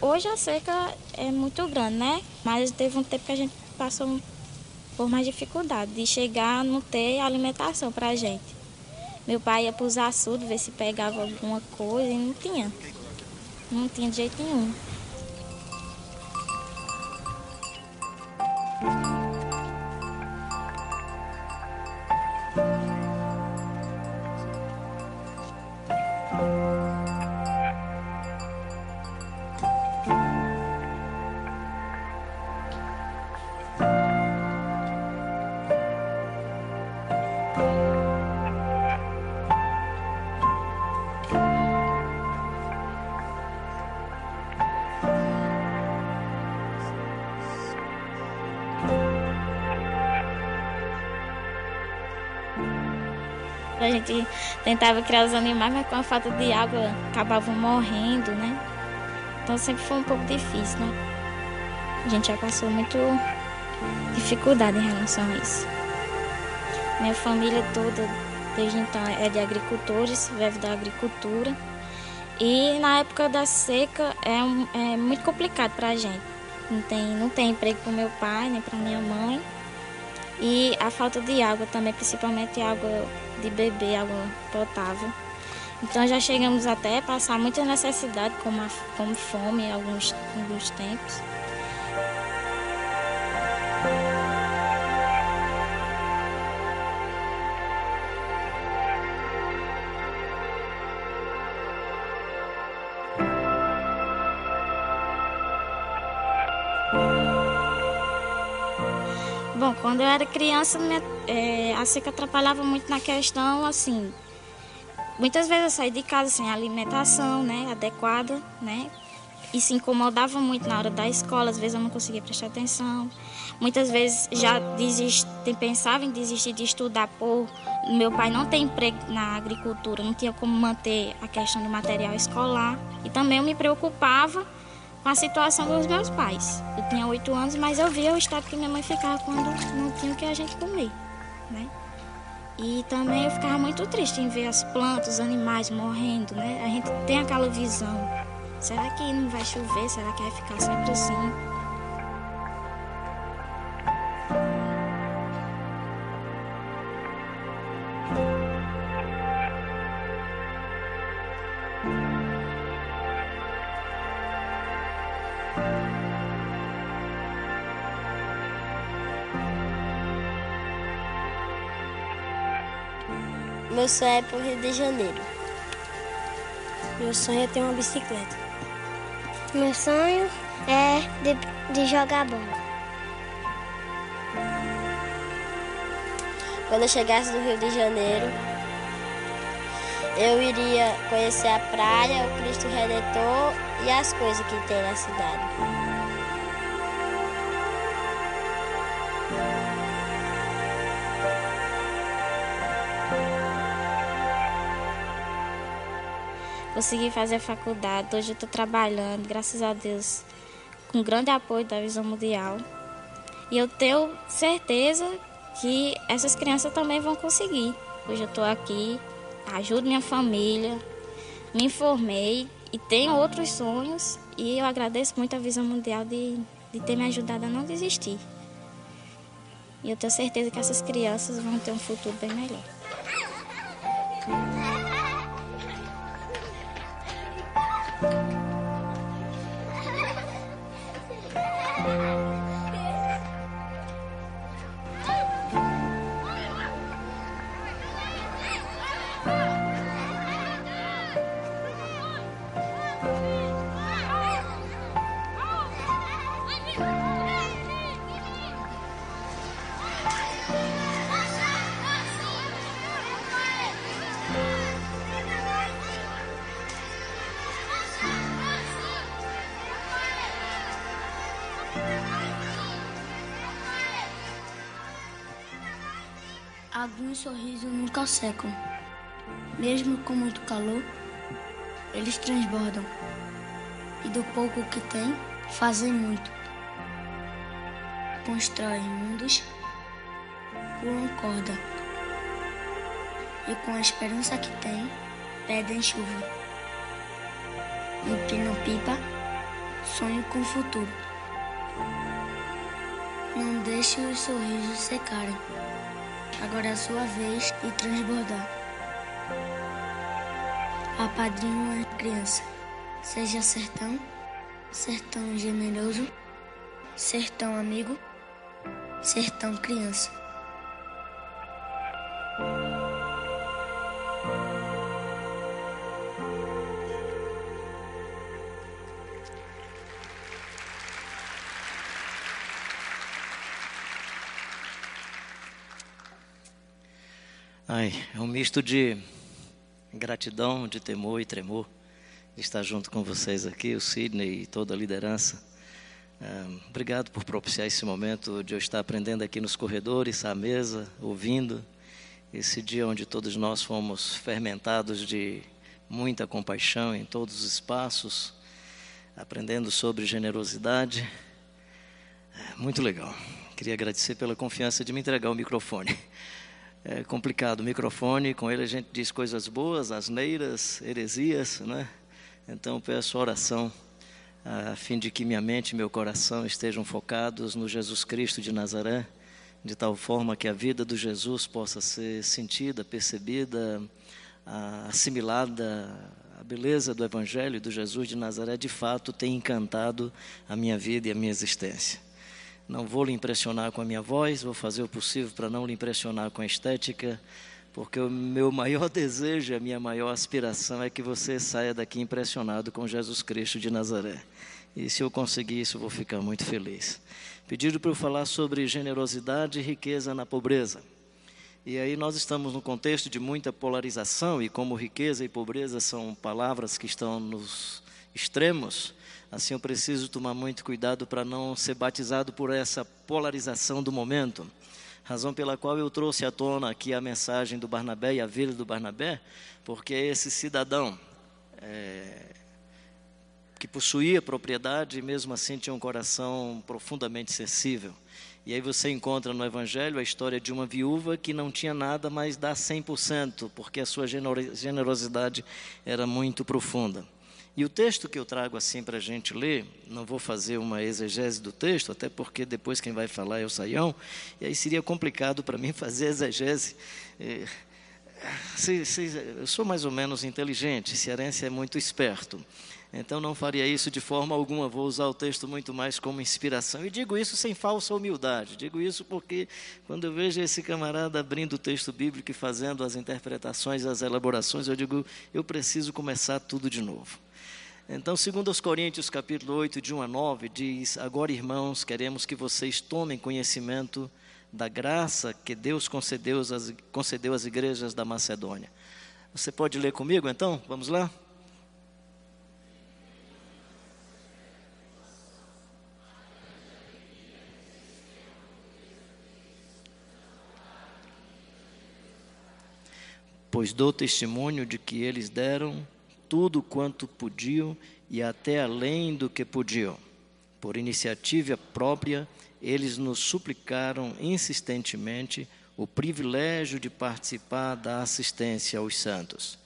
Hoje a seca é muito grande, né? Mas teve um tempo que a gente passou por mais dificuldade de chegar a não ter alimentação para a gente. Meu pai ia para os ver se pegava alguma coisa e não tinha. Não tinha de jeito nenhum. Gente tentava criar os animais, mas com a falta de água acabavam morrendo, né? Então sempre foi um pouco difícil, né? A gente já passou muito dificuldade em relação a isso. Minha família toda, desde então, é de agricultores, vive da agricultura. E na época da seca é, um, é muito complicado para a gente. Não tem, não tem emprego para meu pai, nem para minha mãe. E a falta de água também, principalmente água de beber, água potável. Então já chegamos até a passar muita necessidade, como, a, como fome em alguns, alguns tempos. Era criança, minha, é, a seca atrapalhava muito na questão, assim, muitas vezes eu saí de casa sem alimentação, né, adequada, né, e se incomodava muito na hora da escola, às vezes eu não conseguia prestar atenção. Muitas vezes já desisti, pensava em desistir de estudar por meu pai não ter emprego na agricultura, não tinha como manter a questão do material escolar. E também eu me preocupava com a situação dos meus pais. Eu tinha oito anos, mas eu via o estado que minha mãe ficava quando não tinha o que a gente comer, né? E também eu ficava muito triste em ver as plantas, os animais morrendo, né? A gente tem aquela visão. Será que não vai chover? Será que vai ficar sempre assim? Meu sonho é pro Rio de Janeiro. Meu sonho é ter uma bicicleta. Meu sonho é de, de jogar bola. Quando eu chegasse do Rio de Janeiro, eu iria conhecer a praia, o Cristo Redentor e as coisas que tem na cidade. Consegui fazer a faculdade, hoje eu estou trabalhando, graças a Deus, com grande apoio da Visão Mundial. E eu tenho certeza que essas crianças também vão conseguir. Hoje eu estou aqui, ajudo minha família, me informei e tenho outros sonhos e eu agradeço muito a Visão Mundial de, de ter me ajudado a não desistir. E eu tenho certeza que essas crianças vão ter um futuro bem melhor. Alguns sorrisos nunca secam. Mesmo com muito calor, eles transbordam. E do pouco que têm, fazem muito. Constroem mundos, pulam corda. E com a esperança que têm, pedem chuva. Empinam pipa, sonhe com o futuro. Não deixe os sorrisos secarem. Agora é a sua vez de transbordar. Apadrinho a criança. Seja sertão, sertão generoso, sertão amigo, sertão criança. Ai, é um misto de gratidão, de temor e tremor estar junto com vocês aqui, o Sidney e toda a liderança. obrigado por propiciar esse momento de eu estar aprendendo aqui nos corredores, à mesa, ouvindo. Esse dia onde todos nós fomos fermentados de muita compaixão em todos os espaços, aprendendo sobre generosidade. É, muito legal. Queria agradecer pela confiança de me entregar o microfone é complicado. O microfone, com ele a gente diz coisas boas, asneiras, heresias, né? Então peço oração a fim de que minha mente e meu coração estejam focados no Jesus Cristo de Nazaré, de tal forma que a vida do Jesus possa ser sentida, percebida, assimilada. A beleza do Evangelho do Jesus de Nazaré de fato tem encantado a minha vida e a minha existência. Não vou lhe impressionar com a minha voz, vou fazer o possível para não lhe impressionar com a estética, porque o meu maior desejo, a minha maior aspiração é que você saia daqui impressionado com Jesus Cristo de Nazaré. E se eu conseguir isso, eu vou ficar muito feliz. Pedido para eu falar sobre generosidade e riqueza na pobreza. E aí nós estamos num contexto de muita polarização, e como riqueza e pobreza são palavras que estão nos extremos, Assim, eu preciso tomar muito cuidado para não ser batizado por essa polarização do momento. Razão pela qual eu trouxe à tona aqui a mensagem do Barnabé e a vida do Barnabé, porque esse cidadão é, que possuía propriedade e mesmo assim tinha um coração profundamente sensível. E aí você encontra no Evangelho a história de uma viúva que não tinha nada, mas dá 100%, porque a sua generosidade era muito profunda. E o texto que eu trago assim para a gente ler, não vou fazer uma exegese do texto, até porque depois quem vai falar é o Saião, e aí seria complicado para mim fazer exegese. É, eu sou mais ou menos inteligente, cearense é muito esperto. Então não faria isso de forma alguma, vou usar o texto muito mais como inspiração. E digo isso sem falsa humildade. Digo isso porque quando eu vejo esse camarada abrindo o texto bíblico e fazendo as interpretações, as elaborações, eu digo, eu preciso começar tudo de novo. Então, segundo os Coríntios, capítulo 8, de 1 a 9, diz: Agora, irmãos, queremos que vocês tomem conhecimento da graça que Deus concedeu às, concedeu às igrejas da Macedônia. Você pode ler comigo, então? Vamos lá? Pois dou testemunho de que eles deram tudo quanto podiam e até além do que podiam. Por iniciativa própria, eles nos suplicaram insistentemente o privilégio de participar da assistência aos santos.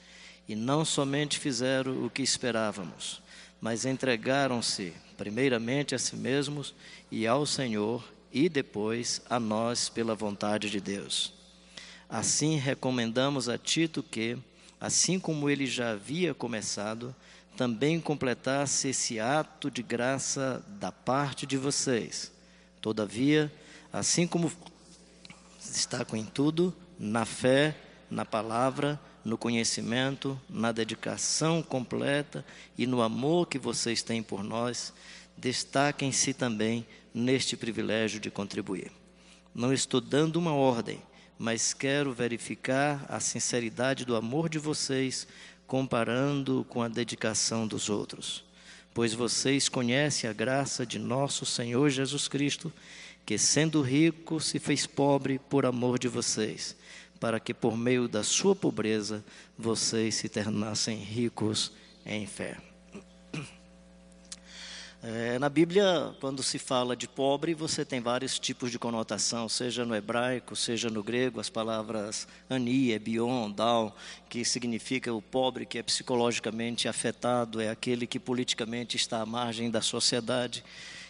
E não somente fizeram o que esperávamos, mas entregaram-se primeiramente a si mesmos e ao Senhor e depois a nós pela vontade de Deus. Assim recomendamos a Tito que, assim como ele já havia começado, também completasse esse ato de graça da parte de vocês. Todavia, assim como destacam em tudo, na fé, na palavra, no conhecimento, na dedicação completa e no amor que vocês têm por nós, destaquem-se também neste privilégio de contribuir. Não estou dando uma ordem, mas quero verificar a sinceridade do amor de vocês, comparando com a dedicação dos outros. Pois vocês conhecem a graça de nosso Senhor Jesus Cristo, que, sendo rico, se fez pobre por amor de vocês, para que por meio da sua pobreza vocês se tornassem ricos em fé. É, na Bíblia, quando se fala de pobre, você tem vários tipos de conotação, seja no hebraico, seja no grego, as palavras ani, ebion, dal, que significa o pobre que é psicologicamente afetado, é aquele que politicamente está à margem da sociedade.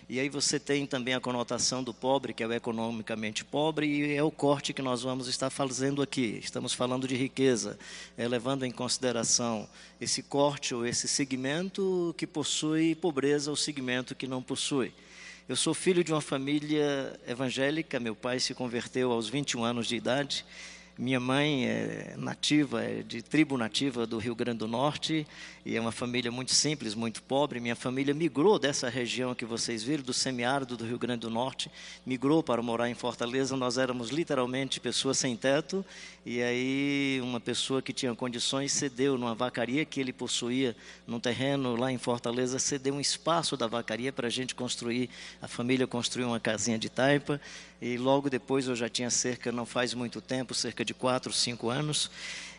E aí você tem também a conotação do pobre, que é o economicamente pobre, e é o corte que nós vamos estar fazendo aqui. Estamos falando de riqueza, é, levando em consideração esse corte ou esse segmento que possui pobreza ou segmento que não possui. Eu sou filho de uma família evangélica, meu pai se converteu aos 21 anos de idade minha mãe é nativa, é de tribo nativa do Rio Grande do Norte, e é uma família muito simples, muito pobre. Minha família migrou dessa região que vocês viram, do semiárido do Rio Grande do Norte, migrou para morar em Fortaleza. Nós éramos literalmente pessoas sem teto, e aí uma pessoa que tinha condições cedeu numa vacaria que ele possuía num terreno lá em Fortaleza, cedeu um espaço da vacaria para a gente construir, a família construiu uma casinha de taipa, e logo depois eu já tinha cerca, não faz muito tempo, cerca de quatro, cinco anos,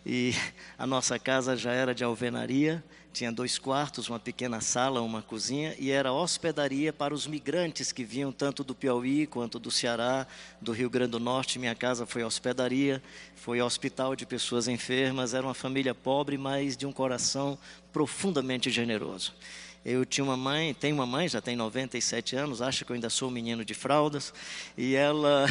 e a nossa casa já era de alvenaria, tinha dois quartos, uma pequena sala, uma cozinha, e era hospedaria para os migrantes que vinham tanto do Piauí quanto do Ceará, do Rio Grande do Norte. Minha casa foi hospedaria, foi hospital de pessoas enfermas, era uma família pobre, mas de um coração profundamente generoso. Eu tinha uma mãe, tenho uma mãe, já tem 97 anos, acha que eu ainda sou um menino de fraldas, e ela,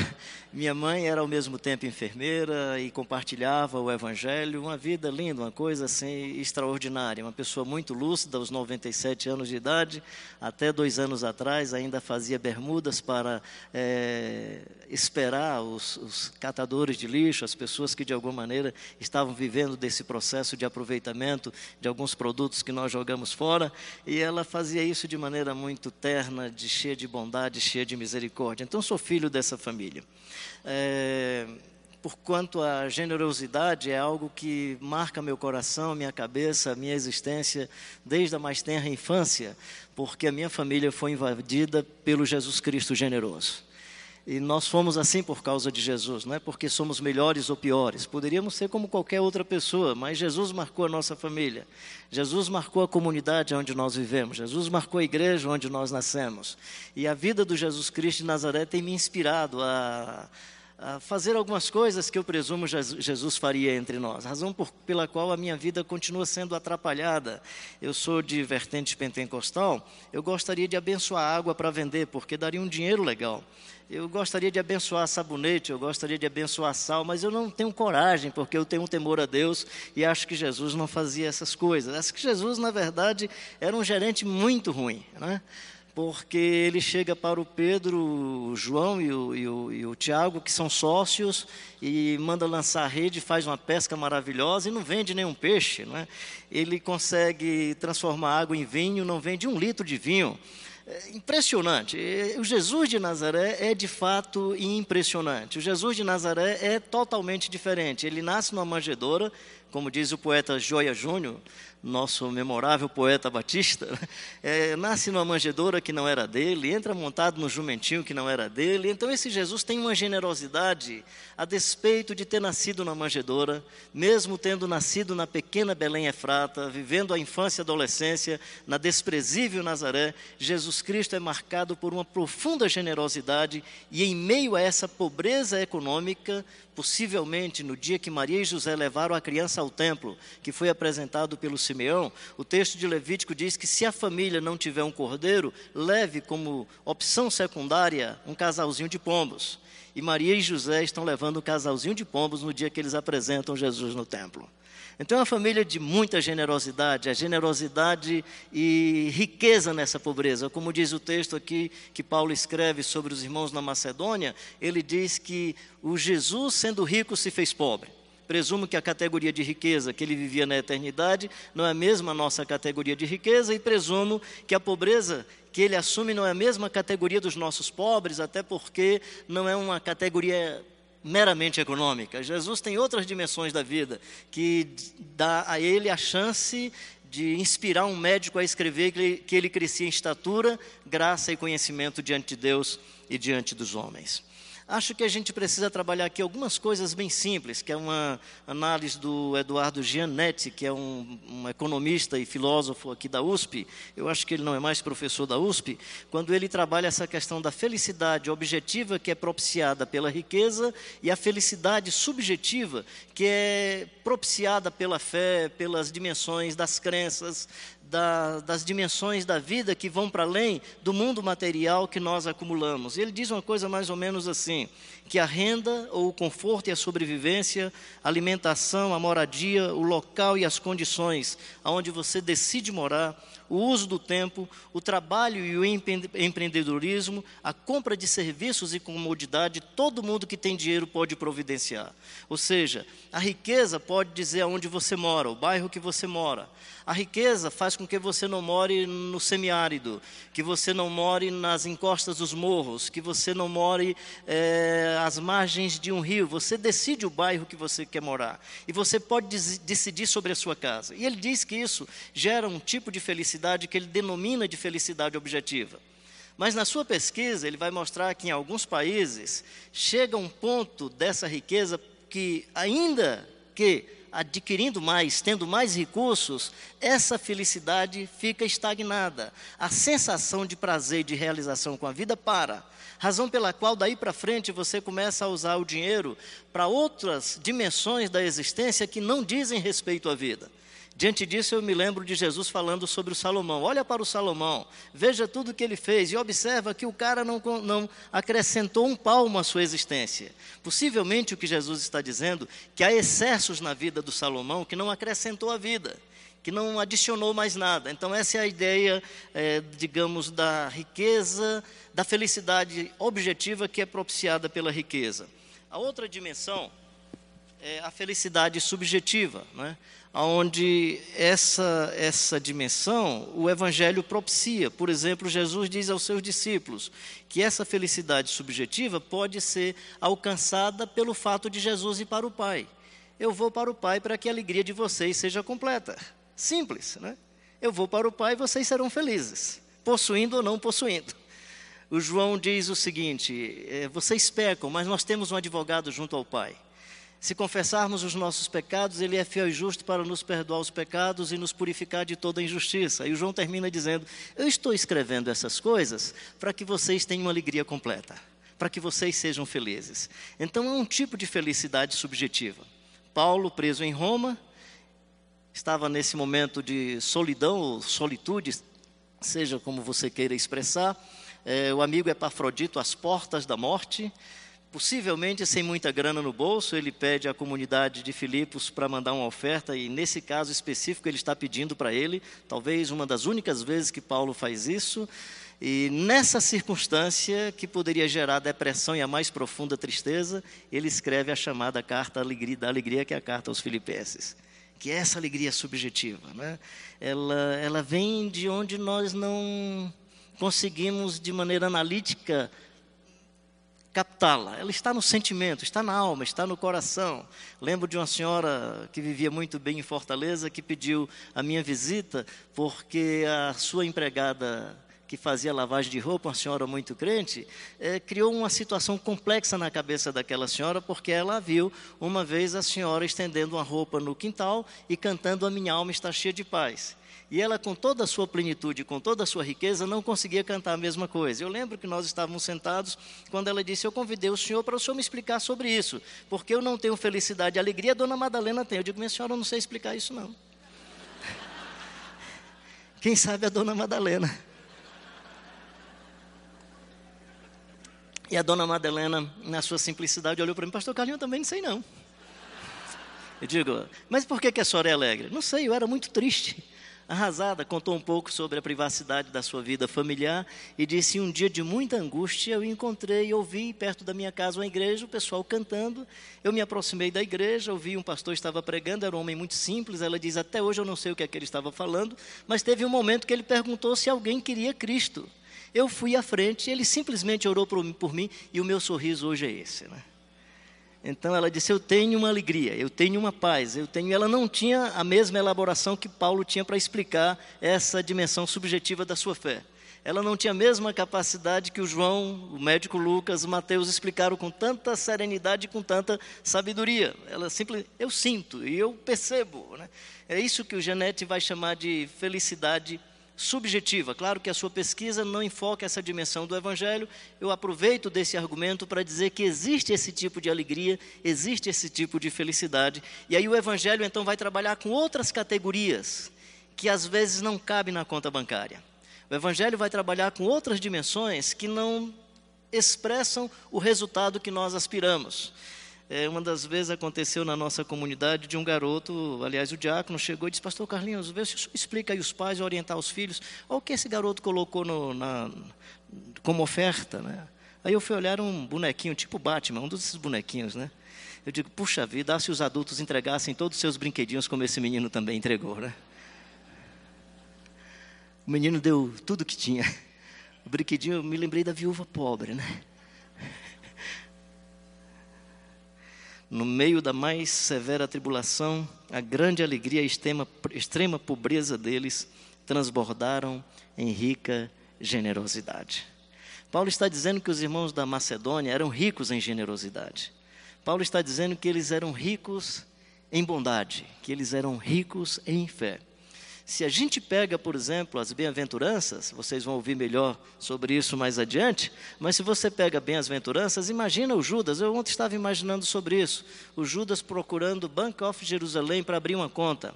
minha mãe era ao mesmo tempo enfermeira e compartilhava o evangelho, uma vida linda, uma coisa assim extraordinária, uma pessoa muito lúcida, aos 97 anos de idade, até dois anos atrás ainda fazia bermudas para é, esperar os, os catadores de lixo, as pessoas que de alguma maneira estavam vivendo desse processo de aproveitamento de alguns produtos que nós jogamos fora, e ela fazia isso de maneira muito terna, de cheia de bondade, cheia de misericórdia. Então, sou filho dessa família. É, porquanto a generosidade é algo que marca meu coração, minha cabeça, minha existência desde a mais tenra infância, porque a minha família foi invadida pelo Jesus Cristo generoso. E nós fomos assim por causa de Jesus, não é porque somos melhores ou piores. Poderíamos ser como qualquer outra pessoa, mas Jesus marcou a nossa família. Jesus marcou a comunidade onde nós vivemos. Jesus marcou a igreja onde nós nascemos. E a vida do Jesus Cristo de Nazaré tem me inspirado a, fazer algumas coisas que eu presumo Jesus faria entre nós. Razão por, pela qual a minha vida continua sendo atrapalhada. Eu sou de vertente pentecostal. Eu gostaria de abençoar água para vender, porque daria um dinheiro legal. Eu gostaria de abençoar sabonete, eu gostaria de abençoar sal, mas eu não tenho coragem, porque eu tenho um temor a Deus e acho que Jesus não fazia essas coisas. Acho que Jesus, na verdade, era um gerente muito ruim, né? Porque ele chega para o Pedro, o João e o, e, o, e o, Tiago, que são sócios, e manda lançar a rede, faz uma pesca maravilhosa e não vende nenhum peixe. Não é? Ele consegue transformar água em vinho, não vende um litro de vinho. É impressionante. O Jesus de Nazaré é de fato impressionante. O Jesus de Nazaré é totalmente diferente. Ele nasce numa manjedoura, como diz o poeta Joia Júnior, nosso memorável poeta batista, é, nasce numa manjedoura que não era dele, entra montado no jumentinho que não era dele. Então, esse Jesus tem uma generosidade, a despeito de ter nascido na manjedoura, mesmo tendo nascido na pequena Belém Efrata, vivendo a infância e adolescência na desprezível Nazaré, Jesus Cristo é marcado por uma profunda generosidade e, em meio a essa pobreza econômica, possivelmente no dia que Maria e José levaram a criança ao templo, que foi apresentado pelo Simeão, o texto de Levítico diz que se a família não tiver um cordeiro, leve como opção secundária um casalzinho de pombos. E Maria e José estão levando um casalzinho de pombos no dia que eles apresentam Jesus no templo. Então é uma família de muita generosidade, a generosidade e riqueza nessa pobreza. Como diz o texto aqui que Paulo escreve sobre os irmãos na Macedônia, ele diz que o Jesus, sendo rico, se fez pobre. Presumo que a categoria de riqueza que ele vivia na eternidade não é a mesma nossa categoria de riqueza, e presumo que a pobreza que ele assume não é a mesma categoria dos nossos pobres, até porque não é uma categoria meramente econômica. Jesus tem outras dimensões da vida que dá a ele a chance de inspirar um médico a escrever que ele, que ele crescia em estatura, graça e conhecimento diante de Deus e diante dos homens. Acho que a gente precisa trabalhar aqui algumas coisas bem simples, que é uma análise do Eduardo Gianetti, que é um, um, economista e filósofo aqui da USP. Eu acho que ele não é mais professor da USP, quando ele trabalha essa questão da felicidade objetiva, que é propiciada pela riqueza, e a felicidade subjetiva, que é propiciada pela fé, pelas dimensões das crenças, da, das dimensões da vida que vão para além do mundo material que nós acumulamos. Ele diz uma coisa mais ou menos assim: que a renda ou o conforto e a sobrevivência, a alimentação, a moradia, o local e as condições aonde você decide morar, o uso do tempo, o trabalho e o empreendedorismo, a compra de serviços e comodidade, todo mundo que tem dinheiro pode providenciar. Ou seja, a riqueza pode dizer aonde você mora, o bairro que você mora. A riqueza faz com que você não more no semiárido, que você não more nas encostas dos morros, que você não more é, às margens de um rio. Você decide o bairro que você quer morar. E você pode decidir sobre a sua casa. E ele diz que isso gera um tipo de felicidade que ele denomina de felicidade objetiva. Mas na sua pesquisa, ele vai mostrar que em alguns países chega um ponto dessa riqueza que, ainda que adquirindo mais, tendo mais recursos, essa felicidade fica estagnada. A sensação de prazer e de realização com a vida para. Razão pela qual daí para frente você começa a usar o dinheiro para outras dimensões da existência que não dizem respeito à vida. Diante disso, eu me lembro de Jesus falando sobre o Salomão. Olha para o Salomão, veja tudo que ele fez e observa que o cara não, não acrescentou um palmo à sua existência. Possivelmente o que Jesus está dizendo, que há excessos na vida do Salomão que não acrescentou a vida, que não adicionou mais nada. Então, essa é a ideia, é, digamos, da riqueza, da felicidade objetiva que é propiciada pela riqueza. A outra dimensão é a felicidade subjetiva, né? Onde essa, essa dimensão o Evangelho propicia. Por exemplo, Jesus diz aos seus discípulos que essa felicidade subjetiva pode ser alcançada pelo fato de Jesus ir para o Pai. Eu vou para o Pai para que a alegria de vocês seja completa. Simples, né? Eu vou para o Pai e vocês serão felizes, possuindo ou não possuindo. O João diz o seguinte: é, vocês pecam, mas nós temos um advogado junto ao Pai. Se confessarmos os nossos pecados, Ele é fiel e justo para nos perdoar os pecados e nos purificar de toda injustiça. E o João termina dizendo: Eu estou escrevendo essas coisas para que vocês tenham uma alegria completa, para que vocês sejam felizes. Então é um tipo de felicidade subjetiva. Paulo, preso em Roma, estava nesse momento de solidão ou solitude, seja como você queira expressar. É, o amigo Epafrodito às portas da morte Possivelmente sem muita grana no bolso, ele pede à comunidade de Filipos para mandar uma oferta, e nesse caso específico ele está pedindo para ele, talvez uma das únicas vezes que Paulo faz isso. E nessa circunstância, que poderia gerar depressão e a mais profunda tristeza, ele escreve a chamada carta da alegria, que é a carta aos Filipenses. Que é essa alegria subjetiva. Né? Ela, ela vem de onde nós não conseguimos, de maneira analítica, captá-la. Ela está no sentimento, está na alma, está no coração. Lembro de uma senhora que vivia muito bem em Fortaleza que pediu a minha visita porque a sua empregada que fazia lavagem de roupa, uma senhora muito crente, é, criou uma situação complexa na cabeça daquela senhora, porque ela viu uma vez a senhora estendendo uma roupa no quintal e cantando A Minha Alma Está Cheia de Paz. E ela, com toda a sua plenitude, com toda a sua riqueza, não conseguia cantar a mesma coisa. Eu lembro que nós estávamos sentados quando ela disse: Eu convidei o senhor para o senhor me explicar sobre isso, porque eu não tenho felicidade e alegria, a dona Madalena tem. Eu digo: Minha senhora, eu não sei explicar isso, não. Quem sabe a dona Madalena. E a dona Madalena, na sua simplicidade, olhou para mim: Pastor Carlinho, eu também não sei, não. Eu digo: Mas por que, que a senhora é alegre? Não sei, eu era muito triste arrasada, contou um pouco sobre a privacidade da sua vida familiar e disse: Um dia de muita angústia, eu encontrei e ouvi perto da minha casa uma igreja, o pessoal cantando. Eu me aproximei da igreja, ouvi um pastor estava pregando, era um homem muito simples. Ela diz: Até hoje eu não sei o que é que ele estava falando, mas teve um momento que ele perguntou se alguém queria Cristo. Eu fui à frente, ele simplesmente orou por, por mim e o meu sorriso hoje é esse. Né? Então ela disse: Eu tenho uma alegria, eu tenho uma paz, eu tenho. Ela não tinha a mesma elaboração que Paulo tinha para explicar essa dimensão subjetiva da sua fé. ela não tinha a mesma capacidade que o João, o médico Lucas, o Mateus explicaram com tanta serenidade e com tanta sabedoria. Ela simplesmente, eu sinto e eu percebo. Né? É isso que o Janete vai chamar de felicidade subjetiva. Claro que a sua pesquisa não enfoca essa dimensão do Evangelho. Eu aproveito desse argumento para dizer que existe esse tipo de alegria, existe esse tipo de felicidade. E aí o Evangelho então vai trabalhar com outras categorias que às vezes não cabem na conta bancária. O Evangelho vai trabalhar com outras dimensões que não expressam o resultado que nós aspiramos. É, uma das vezes aconteceu na nossa comunidade de um garoto, aliás, o diácono chegou e disse: Pastor Carlinhos, vê se explica aí os pais orientar os filhos. Olha o que esse garoto colocou no, na, como oferta. Né? Aí eu fui olhar um bonequinho, tipo Batman, um desses bonequinhos, né? Eu digo: Puxa vida, se os adultos entregassem todos os seus brinquedinhos como esse menino também entregou, né? O menino deu tudo que tinha. O brinquedinho, eu me lembrei da viúva pobre, né? No meio da mais severa tribulação, a grande alegria e extrema, extrema pobreza deles transbordaram em rica generosidade. Paulo está dizendo que os irmãos da Macedônia eram ricos em generosidade. Paulo está dizendo que eles eram ricos em bondade, que eles eram ricos em fé. Se a gente pega, por exemplo, as bem-aventuranças, vocês vão ouvir melhor sobre isso mais adiante, mas se você pega bem-aventuranças, imagina o Judas, eu ontem estava imaginando sobre isso, o Judas procurando o Bank of Jerusalém para abrir uma conta.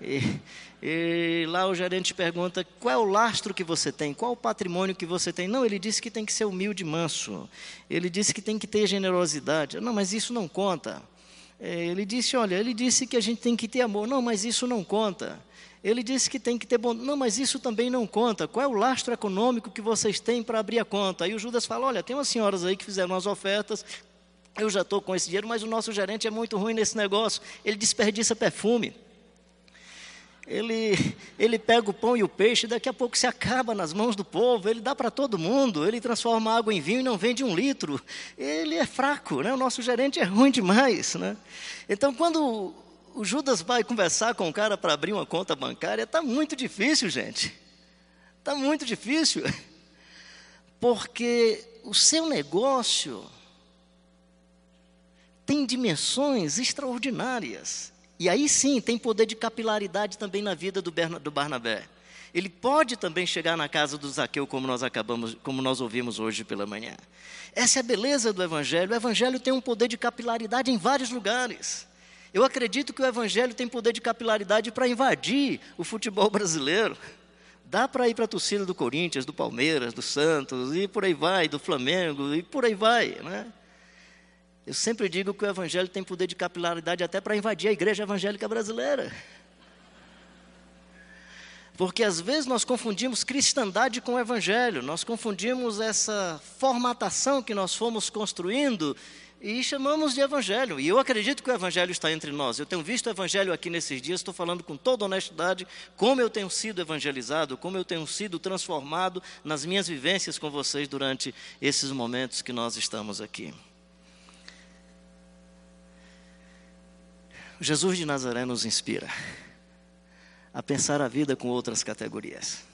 E, e, lá o gerente pergunta: qual é o lastro que você tem? Qual o patrimônio que você tem? Não, ele disse que tem que ser humilde e manso. Ele disse que tem que ter generosidade. Não, mas isso não conta. É, ele disse: olha, ele disse que a gente tem que ter amor. Não, mas isso não conta. Ele disse que tem que ter bom. Não, mas isso também não conta. Qual é o lastro econômico que vocês têm para abrir a conta? Aí o Judas fala: olha, tem umas senhoras aí que fizeram umas ofertas. Eu já estou com esse dinheiro, mas o nosso gerente é muito ruim nesse negócio. Ele desperdiça perfume. Ele, ele pega o pão e o peixe, daqui a pouco se acaba nas mãos do povo, ele dá para todo mundo, ele transforma água em vinho e não vende um litro. Ele é fraco, né? o nosso gerente é ruim demais. Né? Então, quando o Judas vai conversar com o cara para abrir uma conta bancária, está muito difícil, gente. Está muito difícil. Porque o seu negócio tem dimensões extraordinárias. E aí sim tem poder de capilaridade também na vida do, do Barnabé. Ele pode também chegar na casa do Zaqueu, como nós acabamos, como nós ouvimos hoje pela manhã. Essa é a beleza do Evangelho. O Evangelho tem um poder de capilaridade em vários lugares. Eu acredito que o Evangelho tem poder de capilaridade para invadir o futebol brasileiro. Dá para ir para a torcida do Corinthians, do Palmeiras, do Santos, e por aí vai, do Flamengo, e por aí vai. Né? Eu sempre digo que o Evangelho tem poder de capilaridade até para invadir a igreja evangélica brasileira. Porque às vezes nós confundimos cristandade com Evangelho, nós confundimos essa formatação que nós fomos construindo e chamamos de evangelho. E eu acredito que o evangelho está entre nós. Eu tenho visto o evangelho aqui nesses dias, estou falando com toda honestidade como eu tenho sido evangelizado, como eu tenho sido transformado nas minhas vivências com vocês durante esses momentos que nós estamos aqui. Jesus de Nazaré nos inspira a pensar a vida com outras categorias,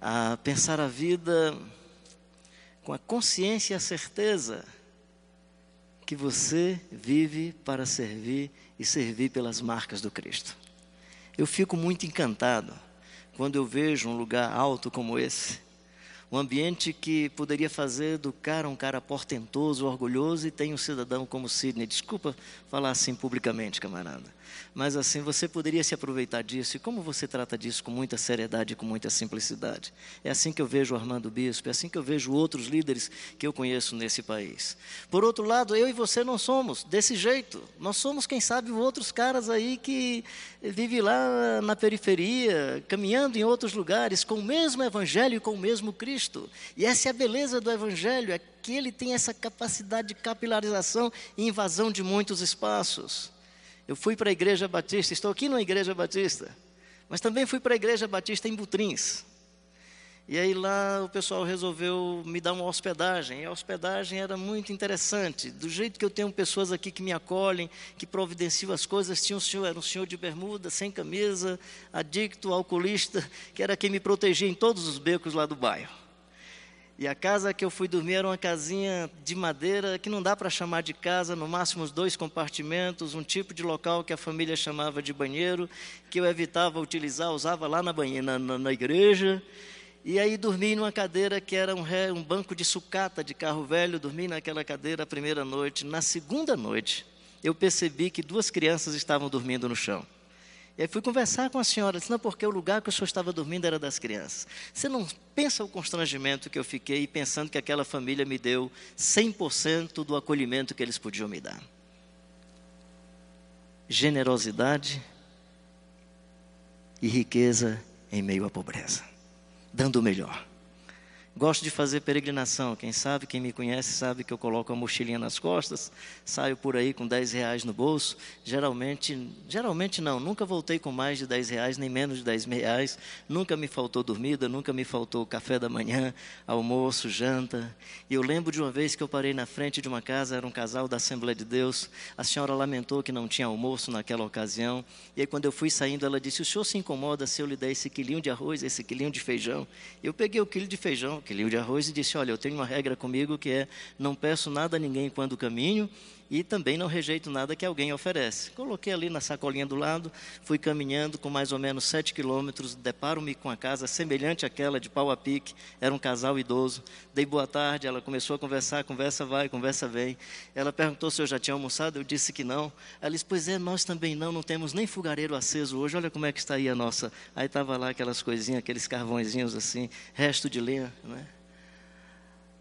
a pensar a vida com a consciência e a certeza que você vive para servir e servir pelas marcas do Cristo. Eu fico muito encantado quando eu vejo um lugar alto como esse, um ambiente que poderia fazer do cara um cara portentoso, orgulhoso e tem um cidadão como Sidney. Desculpa falar assim publicamente, camarada mas assim você poderia se aproveitar disso. E como você trata disso com muita seriedade e com muita simplicidade? É assim que eu vejo Armando Bispo, é assim que eu vejo outros líderes que eu conheço nesse país. Por outro lado, eu e você não somos desse jeito. Nós somos, quem sabe, outros caras aí que vivem lá na periferia, caminhando em outros lugares, com o mesmo Evangelho e com o mesmo Cristo. E essa é a beleza do Evangelho, é que ele tem essa capacidade de capilarização e invasão de muitos espaços. Eu fui para a Igreja Batista, estou aqui na Igreja Batista, mas também fui para a Igreja Batista em Butrins. E aí lá o pessoal resolveu me dar uma hospedagem. E a hospedagem era muito interessante. Do jeito que eu tenho pessoas aqui que me acolhem, que providenciam as coisas, tinha um senhor, era um senhor de bermuda, sem camisa, adicto, alcoolista, que era quem me protegia em todos os becos lá do bairro. E a casa que eu fui dormir era uma casinha de madeira que não dá para chamar de casa, no máximo os dois compartimentos, um tipo de local que a família chamava de banheiro, que eu evitava utilizar, usava lá na, banheira, na, na, igreja. E aí dormi numa cadeira que era um, ré, um banco de sucata de carro velho, dormi naquela cadeira a primeira noite. Na segunda noite, eu percebi que duas crianças estavam dormindo no chão. E aí fui conversar com a senhora, disse, não, porque o lugar que o senhor estava dormindo era das crianças. Você não pensa o constrangimento que eu fiquei pensando que aquela família me deu 100% do acolhimento que eles podiam me dar. Generosidade e riqueza em meio à pobreza dando o melhor. Gosto de fazer peregrinação. Quem sabe, quem me conhece, sabe que eu coloco a mochilinha nas costas, saio por aí com 10 reais no bolso. Geralmente, geralmente não, nunca voltei com mais de 10 reais, nem menos de 10 reais. Nunca me faltou dormida, nunca me faltou café da manhã, almoço, janta. E eu lembro de uma vez que eu parei na frente de uma casa, era um casal da Assembleia de Deus. A senhora lamentou que não tinha almoço naquela ocasião. E aí, quando eu fui saindo, ela disse: O senhor se incomoda se eu lhe der esse quilinho de arroz, esse quilinho de feijão? Eu peguei o quilo de feijão quilo de arroz e disse: Olha, eu tenho uma regra comigo que é não peço nada a ninguém quando caminho e também não rejeito nada que alguém oferece. Coloquei ali na sacolinha do lado, fui caminhando com mais ou menos sete quilômetros, deparo-me com a casa semelhante àquela de pau a pique, era um casal idoso. Dei boa tarde, ela começou a conversar, conversa vai, conversa vem. Ela perguntou se eu já tinha almoçado, eu disse que não. Ela disse, pois é, nós também não, não temos nem fogareiro aceso hoje, olha como é que está aí a nossa. Aí estava lá aquelas coisinhas, aqueles carvõezinhos assim, resto de lenha, né?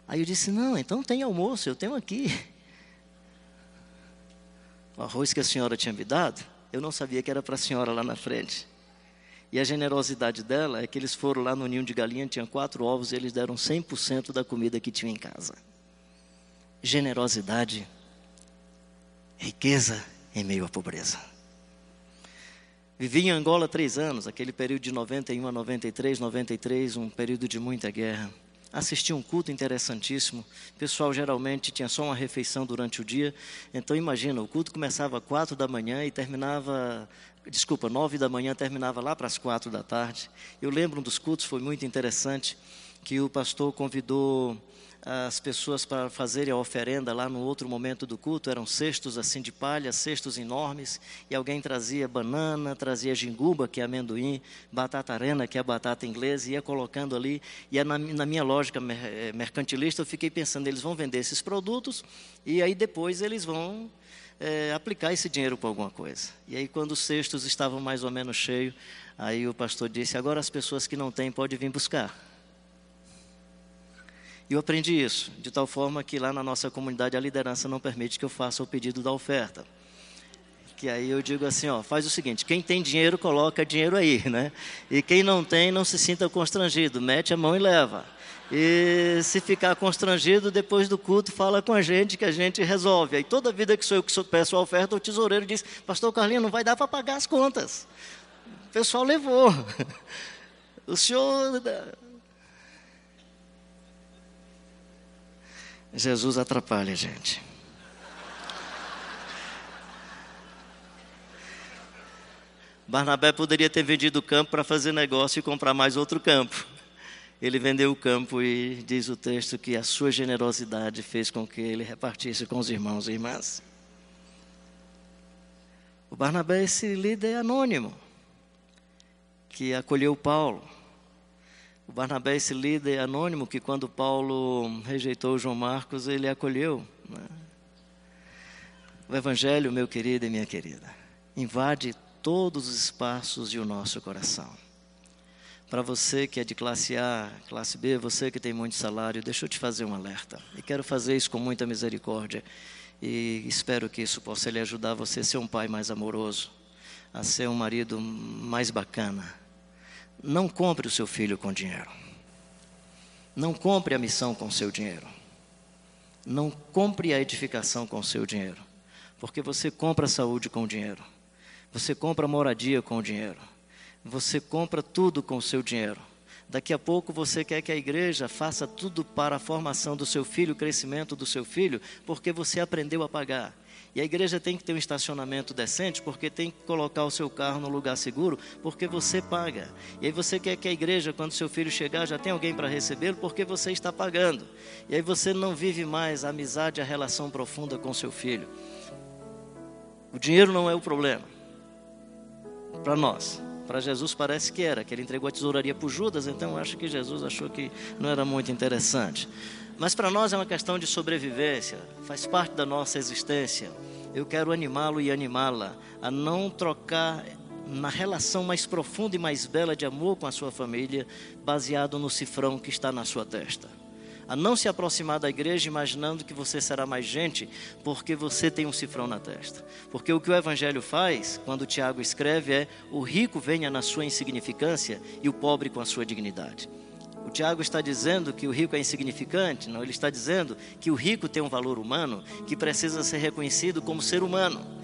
Aí eu disse, não, então tem almoço, eu tenho aqui o arroz que a senhora tinha me dado, eu não sabia que era para a senhora lá na frente. E a generosidade dela é que eles foram lá no ninho de galinha, tinha quatro ovos, e eles deram 100% da comida que tinha em casa. Generosidade, riqueza em meio à pobreza. Vivi em Angola três anos, aquele período de 91 a 93, 93, um período de muita guerra assisti um culto interessantíssimo. O pessoal geralmente tinha só uma refeição durante o dia. Então imagina, o culto começava às quatro da manhã e terminava, desculpa, nove da manhã terminava lá para as quatro da tarde. Eu lembro um dos cultos, foi muito interessante, que o pastor convidou as pessoas para fazerem a oferenda lá no outro momento do culto, eram cestos assim de palha, cestos enormes, e alguém trazia banana, trazia ginguba, que é amendoim, batata arena, que é batata inglesa, e ia colocando ali, e na, na minha lógica eh, mercantilista eu fiquei pensando, eles vão vender esses produtos, e aí depois eles vão é, aplicar esse dinheiro para alguma coisa. E aí quando os cestos estavam mais ou menos cheios, aí o pastor disse, agora as pessoas que não têm podem vir buscar. Eu aprendi isso, de tal forma que lá na nossa comunidade a liderança não permite que eu faça o pedido da oferta. Que aí eu digo assim, ó, faz o seguinte, quem tem dinheiro, coloca dinheiro aí, né? E quem não tem, não se sinta constrangido, mete a mão e leva. E se ficar constrangido, depois do culto, fala com a gente que a gente resolve. Aí toda vida que sou eu que peço a oferta, o tesoureiro diz, pastor Carlinhos, não vai dar para pagar as contas. O pessoal levou. O senhor Jesus atrapalha a gente. Barnabé poderia ter vendido o campo para fazer negócio e comprar mais outro campo. Ele vendeu o campo e diz o texto que a sua generosidade fez com que ele repartisse com os irmãos e irmãs. O Barnabé esse líder anônimo que acolheu Paulo Barnabé, esse líder anônimo, que quando Paulo rejeitou João Marcos, ele acolheu. Né? O Evangelho, meu querido e minha querida, invade todos os espaços de o nosso coração. Para você que é de classe A, classe B, você que tem muito salário, deixa eu te fazer um alerta. E quero fazer isso com muita misericórdia. E espero que isso possa lhe ajudar você a ser um pai mais amoroso, a ser um marido mais bacana não compre o seu filho com dinheiro. Não compre a missão com seu dinheiro. Não compre a edificação com seu dinheiro. Porque você compra a saúde com dinheiro. Você compra a moradia com dinheiro. Você compra tudo com seu dinheiro. Daqui a pouco você quer que a igreja faça tudo para a formação do seu filho, o crescimento do seu filho, porque você aprendeu a pagar. E a igreja tem que ter um estacionamento decente, porque tem que colocar o seu carro no lugar seguro, porque você paga. E aí você quer que a igreja, quando seu filho chegar, já tenha alguém para recebê-lo, porque você está pagando. E aí você não vive mais a amizade, a relação profunda com seu filho. O dinheiro não é o problema. Para nós. Para Jesus parece que era, que ele entregou a tesouraria para Judas, então acho que Jesus achou que não era muito interessante. Mas para nós é uma questão de sobrevivência, faz parte da nossa existência. Eu quero animá-lo e animá-la a não trocar na relação mais profunda e mais bela de amor com a sua família, baseado no cifrão que está na sua testa a não se aproximar da igreja imaginando que você será mais gente porque você tem um cifrão na testa. Porque o que o evangelho faz, quando Tiago escreve, é: o rico venha na sua insignificância e o pobre com a sua dignidade. O Tiago está dizendo que o rico é insignificante, não, ele está dizendo que o rico tem um valor humano que precisa ser reconhecido como ser humano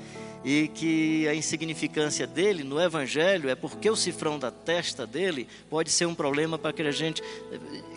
e que a insignificância dele no evangelho é porque o cifrão da testa dele pode ser um problema para que a gente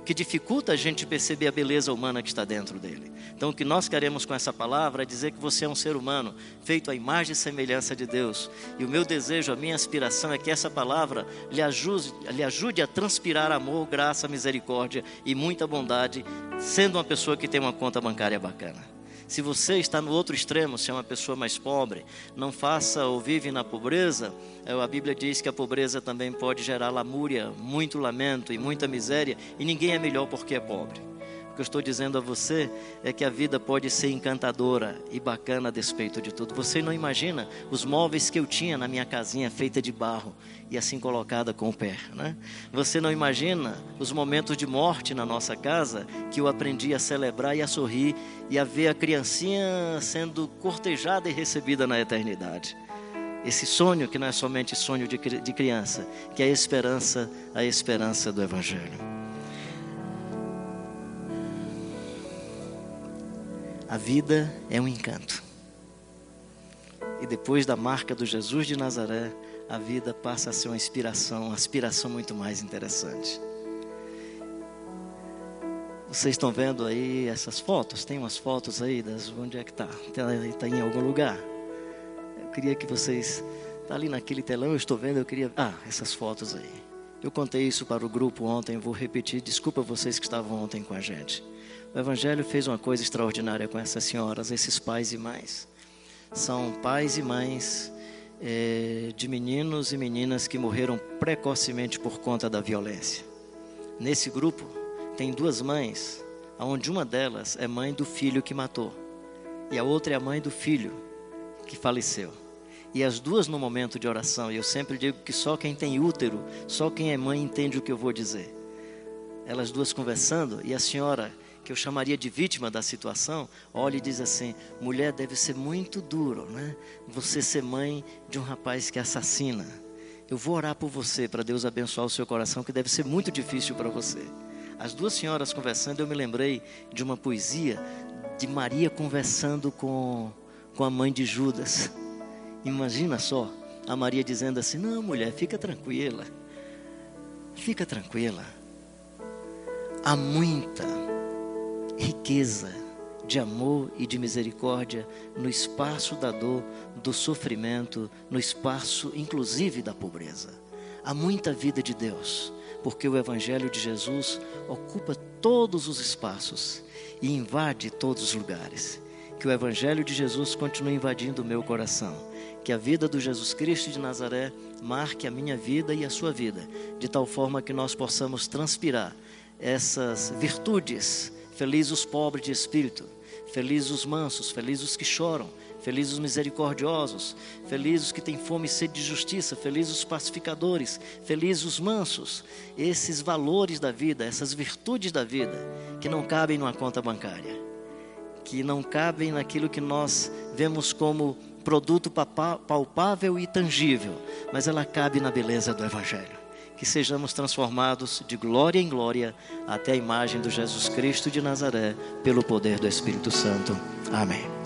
que dificulta a gente perceber a beleza humana que está dentro dele. Então o que nós queremos com essa palavra é dizer que você é um ser humano feito à imagem e semelhança de Deus. E o meu desejo, a minha aspiração é que essa palavra lhe ajude, lhe ajude a transpirar amor, graça, misericórdia e muita bondade, sendo uma pessoa que tem uma conta bancária bacana. Se você está no outro extremo, se é uma pessoa mais pobre, não faça ou vive na pobreza, é, a Bíblia diz que a pobreza também pode gerar lamúria, muito lamento e muita miséria, e ninguém é melhor porque é pobre. Que eu estou dizendo a você é que a vida pode ser encantadora e bacana a despeito de tudo. Você não imagina os móveis que eu tinha na minha casinha feita de barro e assim colocada com o pé, né? Você não imagina os momentos de morte na nossa casa que eu aprendi a celebrar e a sorrir e a ver a criancinha sendo cortejada e recebida na eternidade. Esse sonho que não é somente sonho de, de criança, que é a esperança, a esperança do Evangelho. A vida é um encanto. E depois da marca do Jesus de Nazaré, a vida passa a ser uma inspiração, uma aspiração muito mais interessante. Vocês estão vendo aí essas fotos? Tem umas fotos aí das onde é que está? Está tá em algum lugar? Eu queria que vocês está ali naquele telão. Eu estou vendo. Eu queria ah essas fotos aí. Eu contei isso para o grupo ontem. Vou repetir. Desculpa vocês que estavam ontem com a gente. O Evangelho fez uma coisa extraordinária com essas senhoras, esses pais e mães. São pais e mães é, de meninos e meninas que morreram precocemente por conta da violência. Nesse grupo tem duas mães, onde uma delas é mãe do filho que matou e a outra é a mãe do filho que faleceu. E as duas no momento de oração, e eu sempre digo que só quem tem útero, só quem é mãe entende o que eu vou dizer. Elas duas conversando e a senhora que eu chamaria de vítima da situação, olha e diz assim: mulher, deve ser muito duro, né? Você ser mãe de um rapaz que assassina. Eu vou orar por você para Deus abençoar o seu coração, que deve ser muito difícil para você. As duas senhoras conversando, eu me lembrei de uma poesia de Maria conversando com, com a mãe de Judas. Imagina só, a Maria dizendo assim: Não, mulher, fica tranquila. Fica tranquila. Há muita riqueza de amor e de misericórdia no espaço da dor, do sofrimento, no espaço inclusive da pobreza. Há muita vida de Deus, porque o Evangelho de Jesus ocupa todos os espaços e invade todos os lugares. Que o Evangelho de Jesus continue invadindo o meu coração. Que a vida do Jesus Cristo de Nazaré marque a minha vida e a sua vida, de tal forma que nós possamos transpirar essas virtudes Felizes os pobres de espírito, felizes os mansos, felizes os que choram, felizes os misericordiosos, felizes os que têm fome e sede de justiça, felizes os pacificadores, felizes os mansos. Esses valores da vida, essas virtudes da vida, que não cabem numa conta bancária, que não cabem naquilo que nós vemos como produto palpável e tangível, mas ela cabe na beleza do Evangelho que sejamos transformados de glória em glória até a imagem do Jesus Cristo de Nazaré, pelo poder do Espírito Santo. Amém.